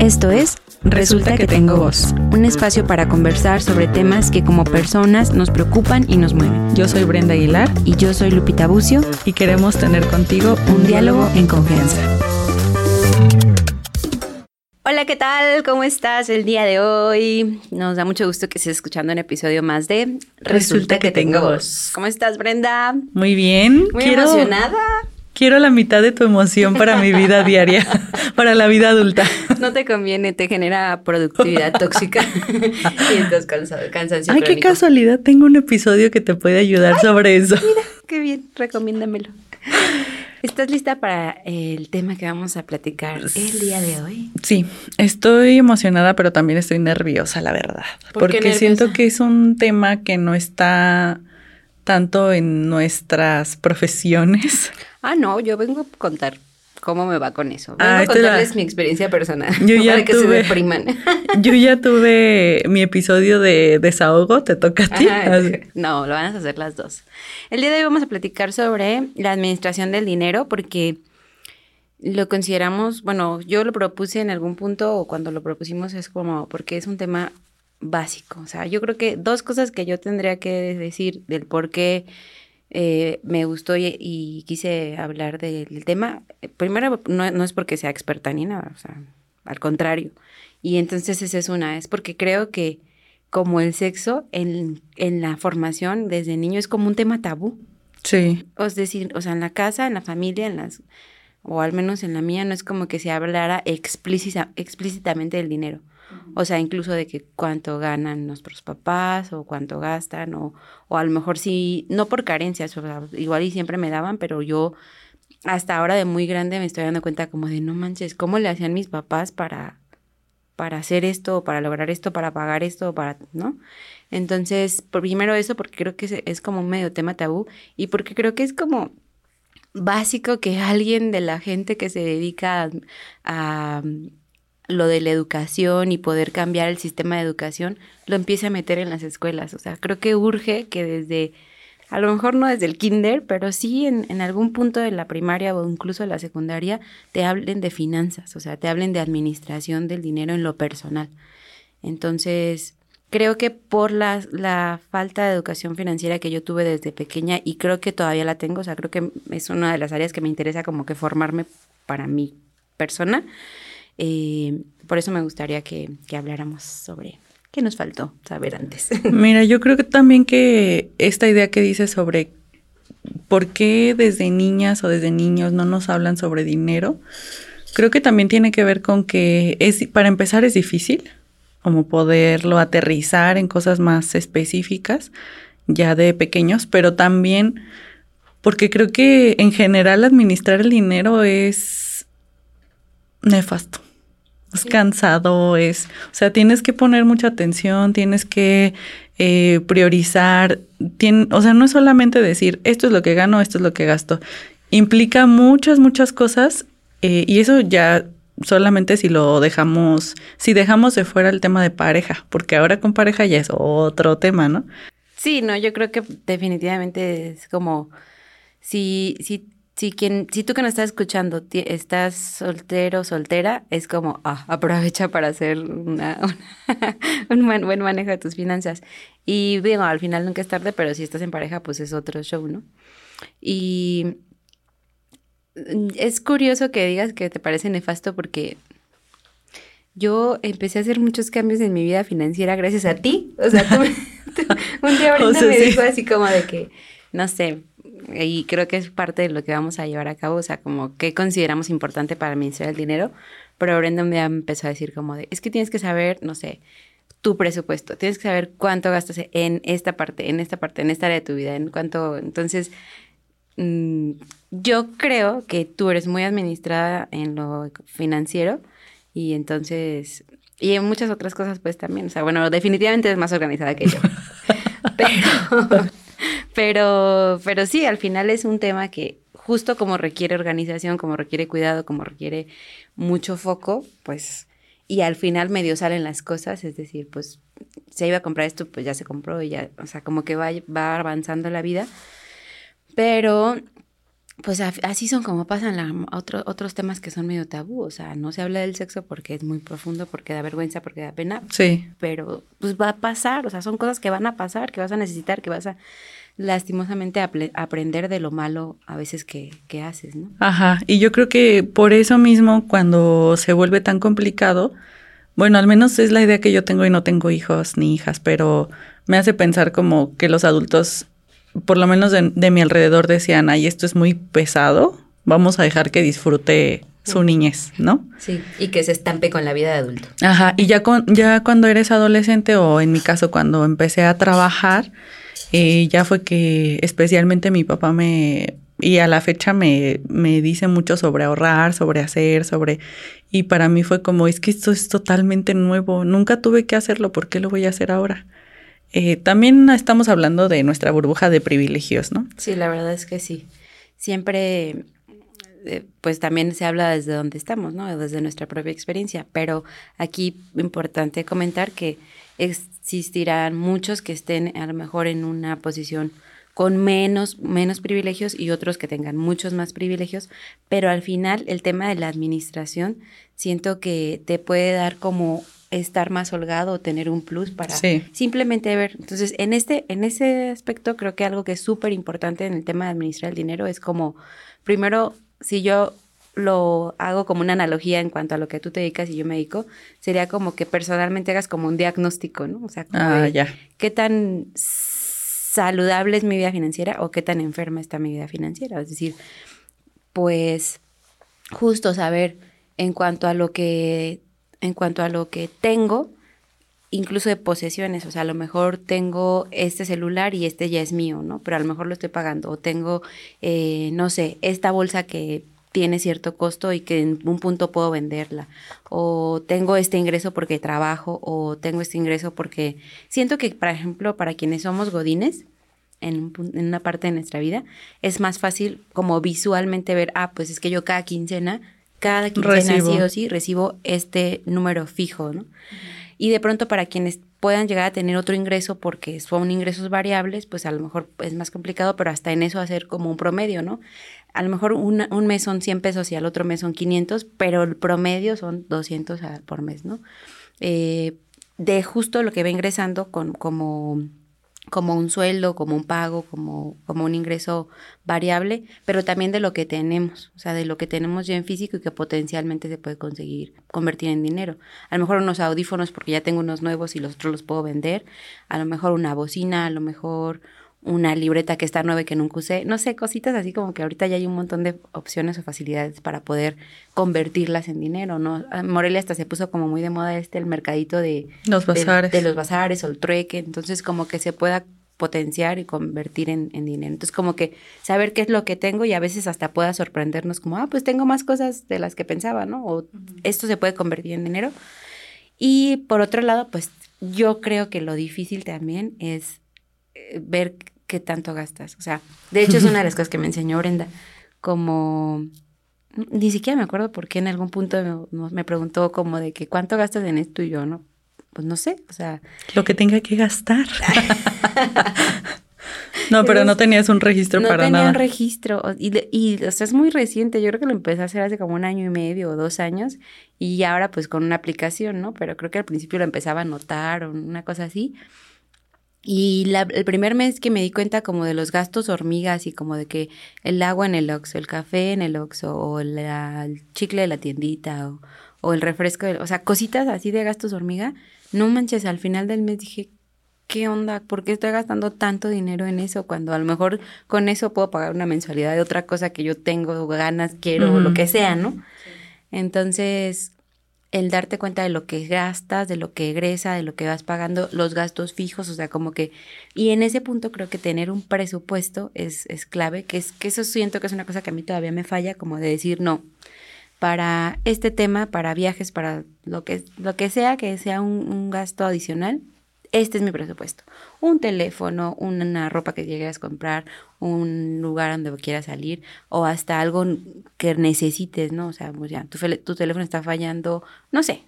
Esto es Resulta que tengo voz, un espacio para conversar sobre temas que como personas nos preocupan y nos mueven. Yo soy Brenda Aguilar Y yo soy Lupita Bucio y queremos tener contigo un diálogo en confianza. Hola, ¿qué tal? ¿Cómo estás el día de hoy? Nos da mucho gusto que estés escuchando un episodio más de Resulta, que, tengo voz. ¿Cómo estás, Brenda? Muy bien. Muy emocionada. Quiero la mitad de tu emoción para mi vida diaria, para la vida adulta. No te conviene, te genera productividad tóxica y entonces cansancio. Ay, qué casualidad, tengo un episodio que te puede ayudar sobre eso. Mira, qué bien, recomiéndamelo. ¿Estás lista para el tema que vamos a platicar el día de hoy? Sí, estoy emocionada, pero también estoy nerviosa, la verdad. porque siento que es un tema que no está tanto en nuestras profesiones. Ah, no, yo vengo a contar cómo me va con eso. Vengo a contarles mi experiencia personal. Yo ya para que tuve, se depriman. yo ya tuve mi episodio de desahogo, te toca a ti. no, lo van a hacer las dos. El día de hoy vamos a platicar sobre la administración del dinero porque lo consideramos, bueno, yo lo propuse en algún punto o cuando lo propusimos es como porque es un tema básico. O sea, yo creo que dos cosas que yo tendría que decir del por qué eh, me gustó y, quise hablar del tema. Primero, no, es porque sea experta ni nada, o sea, al contrario. Y entonces esa es una, es porque creo que como el sexo en, en la formación desde niño es como un tema tabú. Sí. Es decir, o sea, en la casa, en la familia, en las, o al menos en la mía, no es como que se hablara explícita, explícitamente del dinero. O sea, incluso de que cuánto ganan nuestros papás o cuánto gastan o, o a lo mejor sí, no por carencias, o igual y siempre me daban, pero yo hasta ahora de muy grande me estoy dando cuenta como de no manches, ¿cómo le hacían mis papás para para hacer esto, para lograr esto, para pagar esto, para, ¿no? Entonces, primero eso porque creo que es, es como un medio tema tabú y porque creo que es como básico que alguien de la gente que se dedica a, lo de la educación y poder cambiar el sistema de educación, lo empiece a meter en las escuelas. O sea, creo que urge que desde, a lo mejor no desde el kinder, pero sí en, en algún punto de la primaria o incluso de la secundaria, te hablen de finanzas, o sea, te hablen de administración del dinero en lo personal. Entonces, creo que por la, la, falta de educación financiera que yo tuve desde pequeña y creo que todavía la tengo, o sea, creo que es una de las áreas que me interesa como que formarme para mi persona, eh, por eso me gustaría que, habláramos sobre qué nos faltó saber antes. Mira, yo creo que también que esta idea que dices sobre por qué desde niñas o desde niños no nos hablan sobre dinero, creo que también tiene que ver con que es, para empezar es difícil, como poderlo aterrizar en cosas más específicas ya de pequeños, pero también porque creo que en general administrar el dinero es nefasto. Es cansado, es, o sea, tienes que poner mucha atención, tienes que eh, priorizar, o sea, no es solamente decir, esto es lo que gano, esto es lo que gasto, implica muchas, muchas cosas eh, y eso ya solamente si lo dejamos, si dejamos de fuera el tema de pareja, porque ahora con pareja ya es otro tema, ¿no? Sí, no, yo creo que definitivamente es como si, si si, quien, si tú que nos estás escuchando estás soltero o soltera, es como, ah, aprovecha para hacer una, un buen manejo de tus finanzas. Y bueno, al final nunca es tarde, pero si estás en pareja, pues es otro show, ¿no? Y es curioso que digas que te parece nefasto porque yo empecé a hacer muchos cambios en mi vida financiera gracias a ti. O sea, tú, un día ahorita me dijo así como de que, no sé, y creo que es parte de lo que vamos a llevar a cabo, o sea, como qué consideramos importante para administrar el dinero, pero Brenda un día empezó a decir como de, es que tienes que saber, no sé, tu presupuesto, tienes que saber cuánto gastas en esta parte, en esta parte, en esta área de tu vida, en cuánto, entonces, mm, yo creo que tú eres muy administrada en lo financiero y entonces, y en muchas otras cosas pues también, o sea, bueno, definitivamente es más organizada que yo, pero... Pero, pero sí, al final es un tema que justo como requiere organización, como requiere cuidado, como requiere mucho foco, pues, y al final medio salen las cosas, es decir, pues, se iba a comprar esto, pues ya se compró y ya, o sea, como que va, va avanzando la vida. Pero pues así son como pasan la, otros temas que son medio tabú, o sea, no se habla del sexo porque es muy profundo, porque da vergüenza, porque da pena. Sí. Pero pues va a pasar, o sea, son cosas que van a pasar, que vas a necesitar, que vas a lastimosamente aprender de lo malo a veces que, que haces, ¿no? Ajá, y yo creo que por eso mismo cuando se vuelve tan complicado, bueno, al menos es la idea que yo tengo y no tengo hijos ni hijas, pero me hace pensar como que los adultos por lo menos de, mi alrededor decían, ay, esto es muy pesado, vamos a dejar que disfrute su niñez, ¿no? Sí, y que se estampe con la vida de adulto. Ajá, y ya, con, ya cuando eres adolescente o en mi caso cuando empecé a trabajar, eh, ya fue que especialmente mi papá me, y a la fecha me, me dice mucho sobre ahorrar, sobre hacer, sobre... Y para mí fue como, es que esto es totalmente nuevo, nunca tuve que hacerlo, ¿por qué lo voy a hacer ahora? Eh, también estamos hablando de nuestra burbuja de privilegios, ¿no? Sí, la verdad es que sí. Siempre, eh, pues también se habla desde donde estamos, ¿no? Desde nuestra propia experiencia. Pero aquí importante comentar que existirán muchos que estén a lo mejor en una posición con menos, menos privilegios y otros que tengan muchos más privilegios, pero al final el tema de la administración siento que te puede dar como estar más holgado o tener un plus para simplemente ver. Entonces, en este, en ese aspecto, creo que algo que es súper importante en el tema de administrar el dinero es como, primero, si yo lo hago como una analogía en cuanto a lo que tú te dedicas y yo me dedico, sería como que personalmente hagas como un diagnóstico, ¿no? O sea, ah, ya. qué tan saludable es mi vida financiera o qué tan enferma está mi vida financiera. Es decir, pues justo saber en cuanto a lo que en cuanto a lo que tengo, incluso de posesiones, o sea, a lo mejor tengo este celular y este ya es mío, ¿no? Pero a lo mejor lo estoy pagando, o tengo, eh, no sé, esta bolsa que tiene cierto costo y que en un punto puedo venderla, o tengo este ingreso porque trabajo, o tengo este ingreso porque siento que, por ejemplo, para quienes somos godines, en, en una parte de nuestra vida, es más fácil como visualmente ver, ah, pues es que yo cada quincena cada quincena sí o sí recibo este número fijo, ¿no? Y de pronto para quienes puedan llegar a tener otro ingreso porque son ingresos variables, pues a lo mejor es más complicado, pero hasta en eso hacer como un promedio, ¿no? A lo mejor un mes son 100 pesos y al otro mes son 500, pero el promedio son 200 por mes, ¿no? Eh, de justo lo que va ingresando con, como como un sueldo, como un pago, como, como un ingreso variable, pero también de lo que tenemos, o sea, de lo que tenemos ya en físico y que potencialmente se puede conseguir convertir en dinero. A lo mejor unos audífonos porque ya tengo unos nuevos y los otros los puedo vender, a lo mejor una bocina, a lo mejor una libreta que está nueva y que nunca usé, no sé, cositas así como que ahorita ya hay un montón de opciones o facilidades para poder convertirlas en dinero, ¿no? Morelia hasta se puso como muy de moda este el mercadito de los bazares, de, los bazares o el trueque, entonces como que se pueda potenciar y convertir en, dinero. Entonces como que saber qué es lo que tengo y a veces hasta pueda sorprendernos como, ah, pues tengo más cosas de las que pensaba, ¿no? O esto se puede convertir en dinero. Y por otro lado, pues yo creo que lo difícil también es ver qué tanto gastas. O sea, de hecho es una de las cosas que me enseñó Brenda, como ni siquiera me acuerdo por qué en algún punto me, preguntó como de que cuánto gastas en esto y yo, ¿no? Pues no sé, o sea... Lo que tenga que gastar. no, pero no tenías un registro para nada. No tenía un registro y, y, o sea, es muy reciente, yo creo que lo empecé a hacer hace como un año y medio o dos años y ahora pues con una aplicación, ¿no? Pero creo que al principio lo empezaba a notar o una cosa así. Y la, el primer mes que me di cuenta como de los gastos hormigas y como de que el agua en el Oxxo, el café en el Oxxo o el chicle de la tiendita o, o el refresco, o sea, cositas así de gastos hormiga, no manches, al final del mes dije, ¿qué onda? ¿Por qué estoy gastando tanto dinero en eso cuando a lo mejor con eso puedo pagar una mensualidad de otra cosa que yo tengo ganas, quiero, o lo que sea, ¿no? Entonces, el darte cuenta de lo que gastas, de lo que egresa, de lo que vas pagando, los gastos fijos, o sea, como que, y en ese punto creo que tener un presupuesto es, es clave, que es que eso siento que es una cosa que a mí todavía me falla, como de decir, no, para este tema, para viajes, para lo que, lo que sea, que sea un gasto adicional, este es mi presupuesto. Un teléfono, una ropa que llegues a comprar, un lugar donde quieras salir o hasta algo que necesites, ¿no? O sea, pues ya, tu, tu teléfono está fallando, no sé,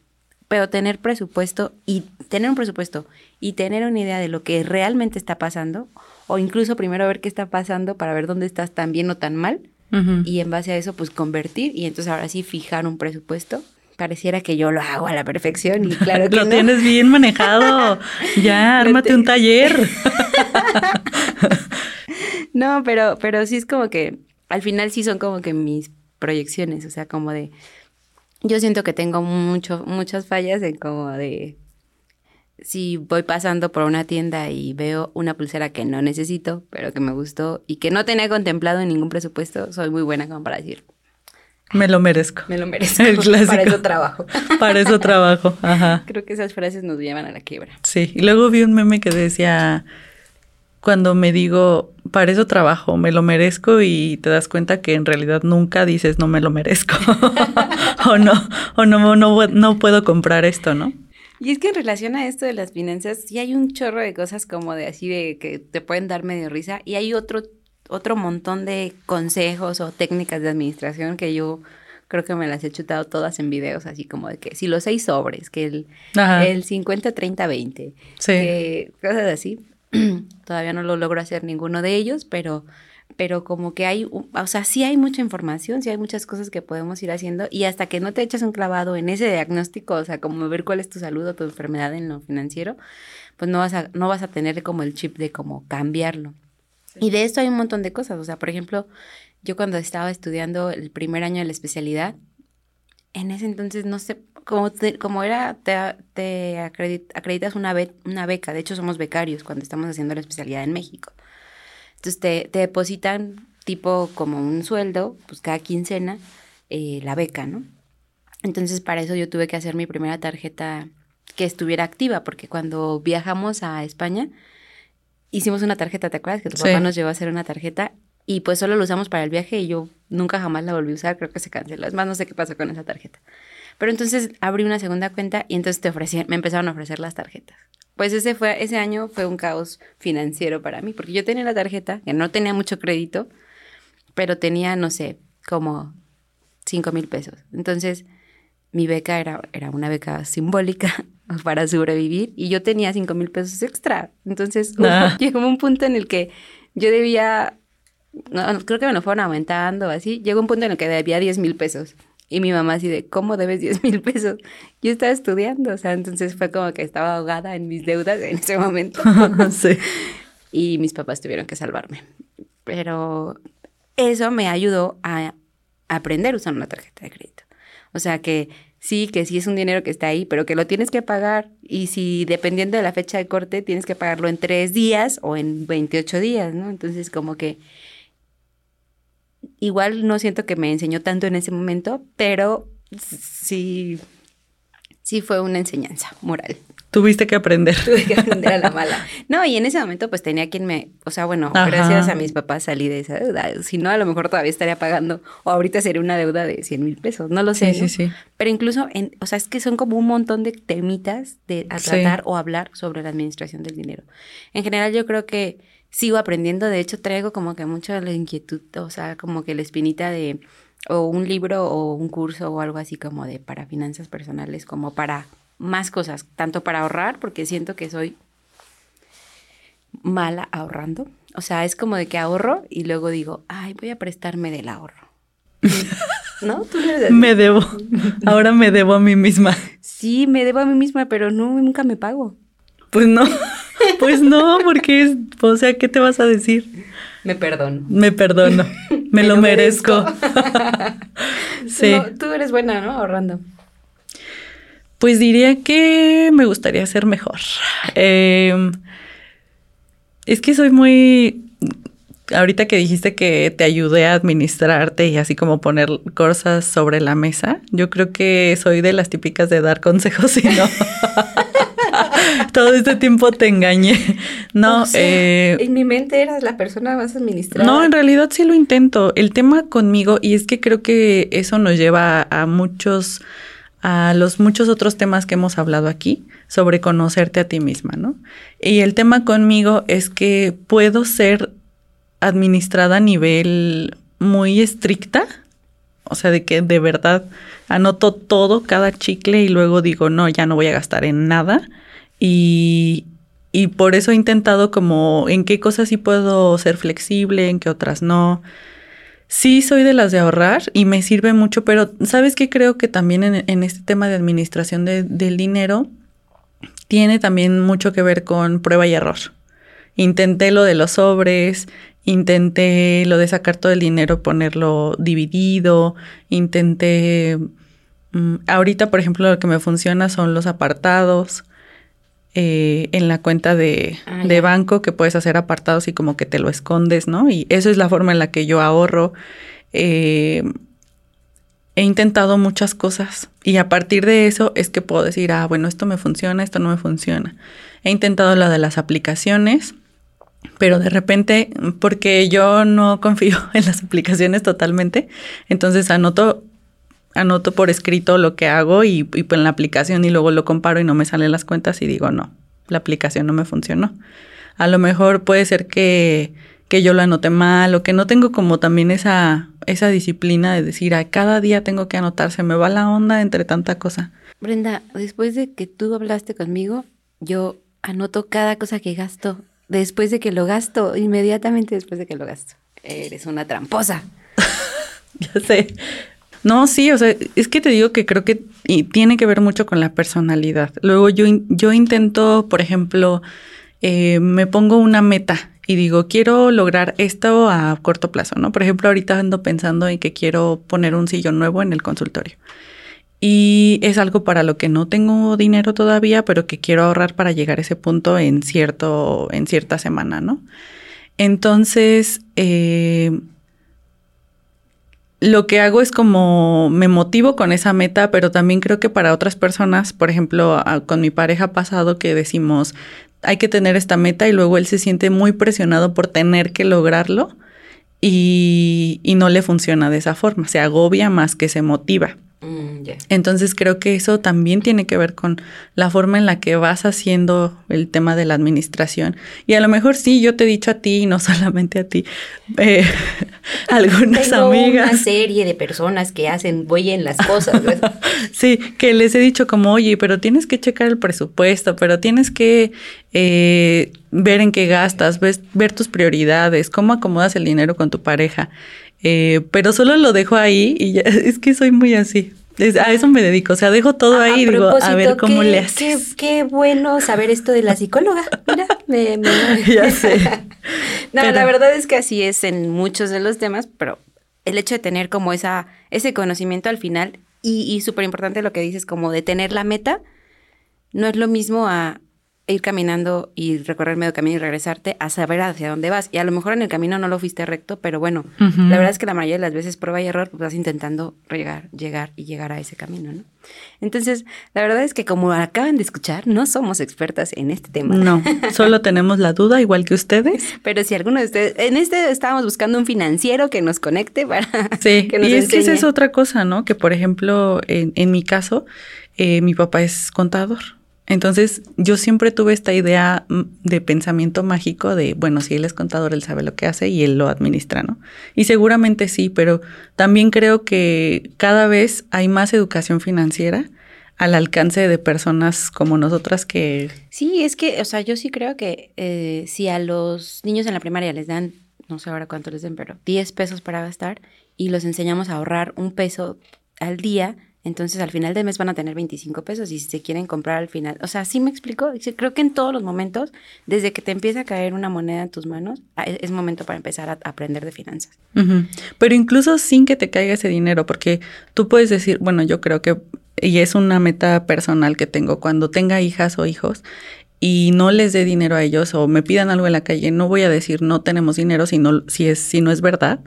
pero tener presupuesto y tener un presupuesto y tener una idea de lo que realmente está pasando o incluso primero ver qué está pasando para ver dónde estás tan bien o tan mal, y en base a eso pues convertir y entonces ahora sí fijar un presupuesto. Pareciera que yo lo hago a la perfección y claro que lo tienes bien manejado. ya, ármate un taller. no, pero, pero sí es como que al final sí son como que mis proyecciones, o sea, como de yo siento que tengo mucho, muchas fallas en como de si voy pasando por una tienda y veo una pulsera que no necesito, pero que me gustó y que no tenía contemplado en ningún presupuesto, soy muy buena como para decir. Me lo merezco. Me lo merezco. El clásico. Para eso trabajo. Para eso trabajo. Ajá. Creo que esas frases nos llevan a la quiebra. Sí. Y luego vi un meme que decía, cuando me digo, para eso trabajo, me lo merezco y te das cuenta que en realidad nunca dices no me lo merezco. o no, o no, no, no puedo comprar esto, ¿no? Y es que en relación a esto de las finanzas, sí hay un chorro de cosas como de así de que te pueden dar medio risa y hay otro, otro montón de consejos o técnicas de administración que yo creo que me las he chutado todas en videos, así como de que si los seis sobres, que el, el 50, 30, 20, que cosas así. Todavía no lo logro hacer ninguno de ellos, pero pero como que hay, o sea, sí hay mucha información, sí hay muchas cosas que podemos ir haciendo y hasta que no te echas un clavado en ese diagnóstico, o sea, como ver cuál es tu salud o tu enfermedad en lo financiero, pues no vas a, no vas a tener como el chip de cómo cambiarlo. Y de esto hay un montón de cosas, o sea, por ejemplo, yo cuando estaba estudiando el primer año de la especialidad, en ese entonces no sé, como, como era, te, te acreditas una, una beca, de hecho somos becarios cuando estamos haciendo la especialidad en México. Entonces te, depositan tipo como un sueldo, pues cada quincena, eh, la beca, ¿no? Entonces para eso yo tuve que hacer mi primera tarjeta que estuviera activa, porque cuando viajamos a España, hicimos una tarjeta, ¿te acuerdas? Que tu papá nos llevó a hacer una tarjeta y pues solo lo usamos para el viaje y yo nunca jamás la volví a usar, creo que se canceló. Es más, no sé qué pasó con esa tarjeta. Pero entonces abrí una segunda cuenta y entonces te ofrecían, me empezaron a ofrecer las tarjetas. Pues ese, fue, ese año fue un caos financiero para mí, porque yo tenía la tarjeta, que no tenía mucho crédito, pero tenía, no sé, como 5 mil pesos. Entonces, mi beca era, era una beca simbólica para sobrevivir y yo tenía 5 mil pesos extra. Entonces, ah. llegó un punto en el que yo debía, creo que me lo fueron aumentando así, llegó un punto en el que debía 10 mil pesos. Y mi mamá así de, ¿cómo debes 10 mil pesos? Yo estaba estudiando, o sea, entonces fue como que estaba ahogada en mis deudas en ese momento. sí. Y mis papás tuvieron que salvarme. Pero eso me ayudó a aprender a usar una tarjeta de crédito. O sea que sí, que sí es un dinero que está ahí, pero que lo tienes que pagar. Y si dependiendo de la fecha de corte, tienes que pagarlo en tres días o en 28 días, ¿no? Entonces como que igual no siento que me enseñó tanto en ese momento, pero sí, sí fue una enseñanza moral. Tuviste que aprender. Tuve que aprender a la mala. No, y en ese momento pues tenía quien me, o sea, bueno, gracias a mis papás salí de esa deuda. Si no, a lo mejor todavía estaría pagando, o ahorita sería una deuda de 100 mil pesos, no lo sé. Sí, sí, sí. Pero incluso, en, o sea, es que son como un montón de temitas de a tratar o hablar sobre la administración del dinero. En general yo creo que sigo aprendiendo, de hecho traigo como que mucho la inquietud, o sea, como que la espinita de o un libro o un curso o algo así como de para finanzas personales, como para más cosas, tanto para ahorrar, porque siento que soy mala ahorrando. O sea, es como de que ahorro y luego digo, ay, voy a prestarme del ahorro. ¿No? ¿Tú me debo. Ahora me debo a mí misma. Sí, me debo a mí misma, pero no, nunca me pago. Pues no. Pues no, porque es, o sea, ¿qué te vas a decir? Me perdono. Me perdono. Me, lo, merezco. sí. tú eres buena, ¿no? Ahorrando. Pues diría que me gustaría ser mejor. Em, es que soy muy. Ahorita que dijiste que te ayudé a administrarte y así como poner cosas sobre la mesa, yo creo que soy de las típicas de dar consejos y no. todo este tiempo te engañé. No, eh, en mi mente eras la persona más administrada. No, en realidad sí lo intento. El tema conmigo, y es que creo que eso nos lleva a muchos, a los muchos otros temas que hemos hablado aquí sobre conocerte a ti misma, ¿no? Y el tema conmigo es que puedo ser administrada a nivel muy estricta, o sea, de que de verdad anoto todo, cada chicle y luego digo, no, ya no voy a gastar en nada. Y, y por eso he intentado como en qué cosas sí puedo ser flexible, en qué otras no. Sí soy de las de ahorrar y me sirve mucho, pero ¿sabes qué? Creo que también en, este tema de administración del dinero tiene también mucho que ver con prueba y error. Intenté lo de los sobres, intenté lo de sacar todo el dinero, ponerlo dividido, intenté... Mm, ahorita, por ejemplo, lo que me funciona son los apartados. Eh, en la cuenta de, ah, de banco que puedes hacer apartados y como que te lo escondes, ¿no? Y eso es la forma en la que yo ahorro. Eh, he intentado muchas cosas y a partir de eso es que puedo decir, ah, bueno, esto me funciona, esto no me funciona. He intentado la de las aplicaciones, pero de repente, porque yo no confío en las aplicaciones totalmente, entonces anoto anoto por escrito lo que hago y, y en la aplicación y luego lo comparo y no me salen las cuentas y digo, no, la aplicación no me funcionó. A lo mejor puede ser que, que yo lo anote mal o que no tengo como también esa, esa disciplina de decir, a cada día tengo que anotar, se me va la onda entre tanta cosa. Brenda, después de que tú hablaste conmigo, yo anoto cada cosa que gasto, después de que lo gasto, inmediatamente después de que lo gasto. Eres una tramposa. ya sé. No, sí, o sea, es que te digo que creo que tiene que ver mucho con la personalidad. Luego yo, yo intento, por ejemplo, eh, me pongo una meta y digo, quiero lograr esto a corto plazo, ¿no? Por ejemplo, ahorita ando pensando en que quiero poner un sillón nuevo en el consultorio. Y es algo para lo que no tengo dinero todavía, pero que quiero ahorrar para llegar a ese punto en, cierto, en cierta semana, ¿no? Entonces, eh, lo que hago es como me motivo con esa meta, pero también creo que para otras personas, por ejemplo, con mi pareja pasado que decimos, hay que tener esta meta y luego él se siente muy presionado por tener que lograrlo y, y no le funciona de esa forma, se agobia más que se motiva. Entonces creo que eso también tiene que ver con la forma en la que vas haciendo el tema de la administración. Y a lo mejor sí, yo te he dicho a ti, no solamente a ti, eh, algunas Tengo amigas. Una serie de personas que hacen en las cosas. sí, que les he dicho como, oye, pero tienes que checar el presupuesto, pero tienes que eh, ver en qué gastas, ver tus prioridades, cómo acomodas el dinero con tu pareja. Eh, pero solo lo dejo ahí y ya, es que soy muy así. A eso me dedico, o sea, dejo todo ahí y digo, a ver cómo le haces. Qué, bueno saber esto de la psicóloga. Mira, me, ya sé. no, la verdad es que así es en muchos de los temas, pero el hecho de tener como esa, ese conocimiento al final y, y súper importante lo que dices, como de tener la meta, no es lo mismo a ir caminando y recorrer medio camino y regresarte a saber hacia dónde vas. Y a lo mejor en el camino no lo fuiste recto, pero bueno, la verdad es que la mayoría de las veces prueba y error, pues vas intentando llegar, llegar y llegar a ese camino, ¿no? Entonces, la verdad es que como acaban de escuchar, no somos expertas en este tema. No, solo tenemos la duda, igual que ustedes. Pero si alguno de ustedes, en este estábamos buscando un financiero que nos conecte para sí, que nos y es que esa es otra cosa, ¿no? Que por ejemplo, en, en mi caso, eh, mi papá es contador. Entonces yo siempre tuve esta idea mm, de pensamiento mágico de, bueno, si él es contador, él sabe lo que hace y él lo administra, ¿no? Y seguramente sí, pero también creo que cada vez hay más educación financiera al alcance de personas como nosotras que... Sí, es que, o sea, yo sí creo que eh, si a los niños en la primaria les dan, no sé ahora cuánto les den, pero 10 pesos para gastar y los enseñamos a ahorrar un peso al día, entonces al final del mes van a tener 25 pesos y si se quieren comprar al final, o sea, sí me explico, creo que en todos los momentos, desde que te empieza a caer una moneda en tus manos, ah, es momento para empezar a aprender de finanzas. Pero incluso sin que te caiga ese dinero, porque tú puedes decir, bueno, yo creo que, y es una meta personal que tengo, cuando tenga hijas o hijos, y no les dé dinero a ellos o me pidan algo en la calle, no voy a decir no tenemos dinero si no, si es, si no es verdad,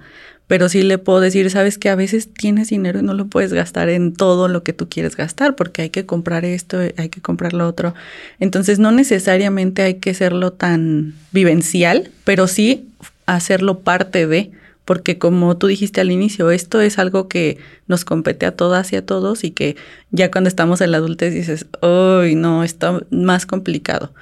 pero sí le puedo decir, sabes que a veces tienes dinero y no lo puedes gastar en todo lo que tú quieres gastar, porque hay que comprar esto, hay que comprar lo otro. Entonces no necesariamente hay que hacerlo tan vivencial, pero sí hacerlo parte de, porque como tú dijiste al inicio, esto es algo que nos compete a todas y a todos y que ya cuando estamos en la adultez dices, ¡ay, no, está más complicado!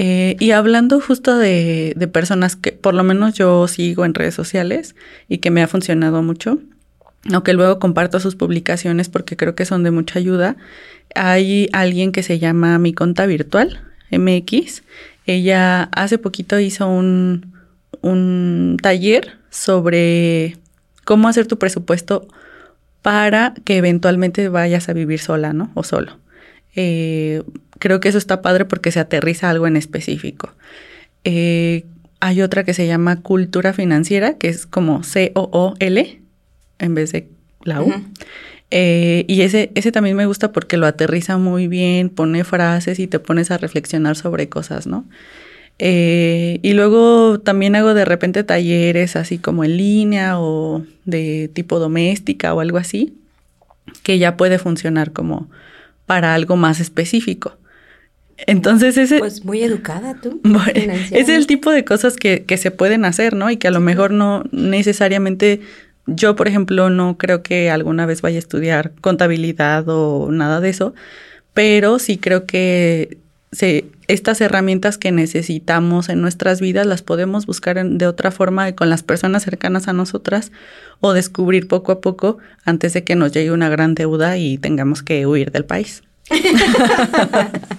Eh, y hablando justo de, personas que por lo menos yo sigo en redes sociales y que me ha funcionado mucho, aunque luego comparto sus publicaciones porque creo que son de mucha ayuda, hay alguien que se llama Mi Conta Virtual, MX. Ella hace poquito hizo un, un taller sobre cómo hacer tu presupuesto para que eventualmente vayas a vivir sola, ¿no? O solo. Eh, creo que eso está padre porque se aterriza algo en específico. Eh, hay otra que se llama cultura financiera, que es como C-O-O-L en vez de la U. Eh, y ese, ese también me gusta porque lo aterriza muy bien, pone frases y te pones a reflexionar sobre cosas, ¿no? Eh, y luego también hago de repente talleres así como en línea o de tipo doméstica o algo así, que ya puede funcionar como para algo más específico. Entonces ese... Pues muy educada tú. es el tipo de cosas que, que, se pueden hacer, ¿no? Y que a lo mejor no necesariamente yo, por ejemplo, no creo que alguna vez vaya a estudiar contabilidad o nada de eso, pero sí creo que estas herramientas que necesitamos en nuestras vidas las podemos buscar de otra forma con las personas cercanas a nosotras o descubrir poco a poco antes de que nos llegue una gran deuda y tengamos que huir del país.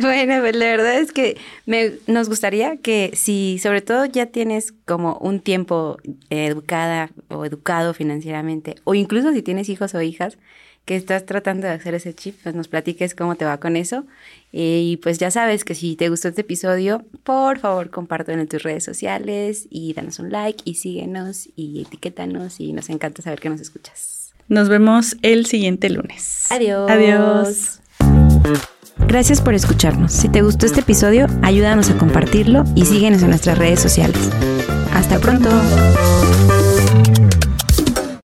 bueno, pues la verdad es que me, nos gustaría que si sobre todo ya tienes como un tiempo educada o educado financieramente, o incluso si tienes hijos o hijas que estás tratando de hacer ese chip, pues nos platiques cómo te va con eso. Y pues ya sabes que si te gustó este episodio, por favor compártelo en tus redes sociales y danos un like y síguenos y etiquétanos y nos encanta saber que nos escuchas. Nos vemos el siguiente lunes. Adiós. Adiós. Gracias por escucharnos. Si te gustó este episodio, ayúdanos a compartirlo y síguenos en nuestras redes sociales. Hasta pronto.